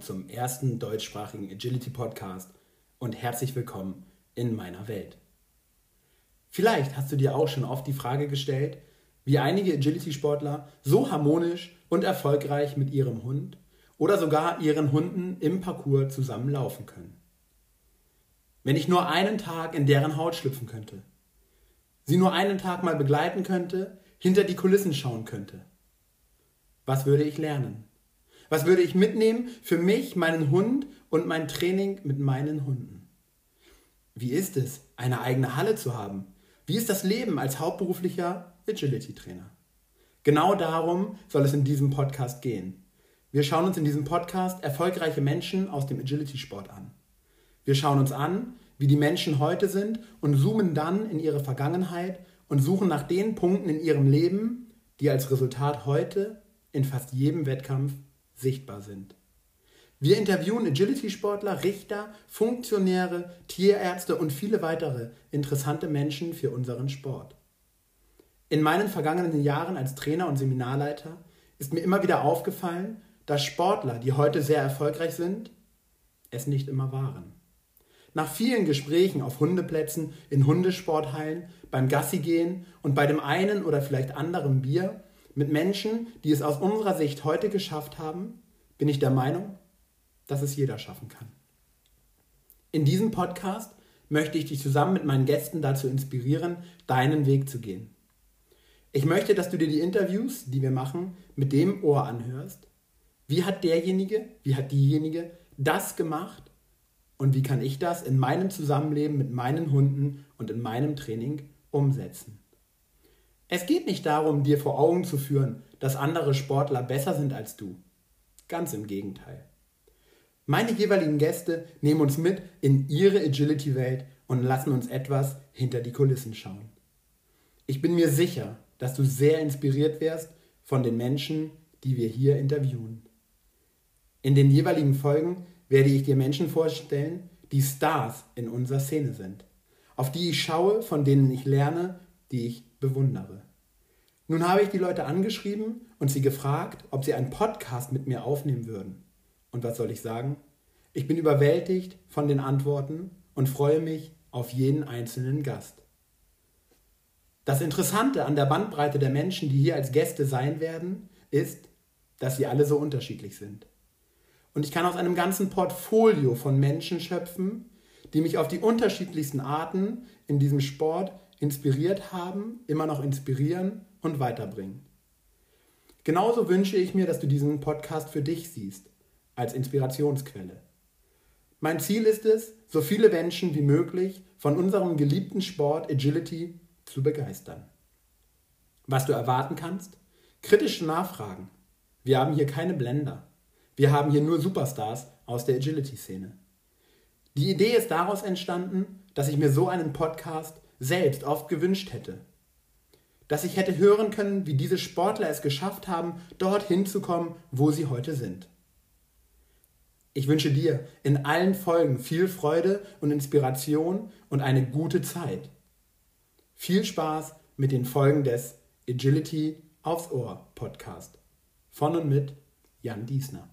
zum ersten deutschsprachigen Agility Podcast und herzlich willkommen in meiner Welt. Vielleicht hast du dir auch schon oft die Frage gestellt, wie einige Agility-Sportler so harmonisch und erfolgreich mit ihrem Hund oder sogar ihren Hunden im Parcours zusammenlaufen können. Wenn ich nur einen Tag in deren Haut schlüpfen könnte, sie nur einen Tag mal begleiten könnte, hinter die Kulissen schauen könnte, was würde ich lernen? Was würde ich mitnehmen für mich, meinen Hund und mein Training mit meinen Hunden? Wie ist es, eine eigene Halle zu haben? Wie ist das Leben als hauptberuflicher Agility-Trainer? Genau darum soll es in diesem Podcast gehen. Wir schauen uns in diesem Podcast erfolgreiche Menschen aus dem Agility-Sport an. Wir schauen uns an, wie die Menschen heute sind und zoomen dann in ihre Vergangenheit und suchen nach den Punkten in ihrem Leben, die als Resultat heute in fast jedem Wettkampf sichtbar sind. Wir interviewen Agility-Sportler, Richter, Funktionäre, Tierärzte und viele weitere interessante Menschen für unseren Sport. In meinen vergangenen Jahren als Trainer und Seminarleiter ist mir immer wieder aufgefallen, dass Sportler, die heute sehr erfolgreich sind, es nicht immer waren. Nach vielen Gesprächen auf Hundeplätzen, in Hundesporthallen, beim Gassigehen und bei dem einen oder vielleicht anderen Bier mit Menschen, die es aus unserer Sicht heute geschafft haben, bin ich der Meinung, dass es jeder schaffen kann. In diesem Podcast möchte ich dich zusammen mit meinen Gästen dazu inspirieren, deinen Weg zu gehen. Ich möchte, dass du dir die Interviews, die wir machen, mit dem Ohr anhörst. Wie hat derjenige, wie hat diejenige das gemacht und wie kann ich das in meinem Zusammenleben mit meinen Hunden und in meinem Training umsetzen? Es geht nicht darum, dir vor Augen zu führen, dass andere Sportler besser sind als du. Ganz im Gegenteil. Meine jeweiligen Gäste nehmen uns mit in ihre Agility-Welt und lassen uns etwas hinter die Kulissen schauen. Ich bin mir sicher, dass du sehr inspiriert wirst von den Menschen, die wir hier interviewen. In den jeweiligen Folgen werde ich dir Menschen vorstellen, die Stars in unserer Szene sind, auf die ich schaue, von denen ich lerne, die ich bewundere. Nun habe ich die Leute angeschrieben und sie gefragt, ob sie einen Podcast mit mir aufnehmen würden. Und was soll ich sagen? Ich bin überwältigt von den Antworten und freue mich auf jeden einzelnen Gast. Das Interessante an der Bandbreite der Menschen, die hier als Gäste sein werden, ist, dass sie alle so unterschiedlich sind. Und ich kann aus einem ganzen Portfolio von Menschen schöpfen, die mich auf die unterschiedlichsten Arten in diesem Sport inspiriert haben, immer noch inspirieren und weiterbringen. Genauso wünsche ich mir, dass du diesen Podcast für dich siehst, als Inspirationsquelle. Mein Ziel ist es, so viele Menschen wie möglich von unserem geliebten Sport Agility zu begeistern. Was du erwarten kannst? Kritische Nachfragen. Wir haben hier keine Blender. Wir haben hier nur Superstars aus der Agility-Szene. Die Idee ist daraus entstanden, dass ich mir so einen Podcast selbst oft gewünscht hätte. Dass ich hätte hören können, wie diese Sportler es geschafft haben, dorthin zu kommen, wo sie heute sind. Ich wünsche dir in allen Folgen viel Freude und Inspiration und eine gute Zeit. Viel Spaß mit den Folgen des Agility aufs Ohr Podcast. Von und mit Jan Diesner.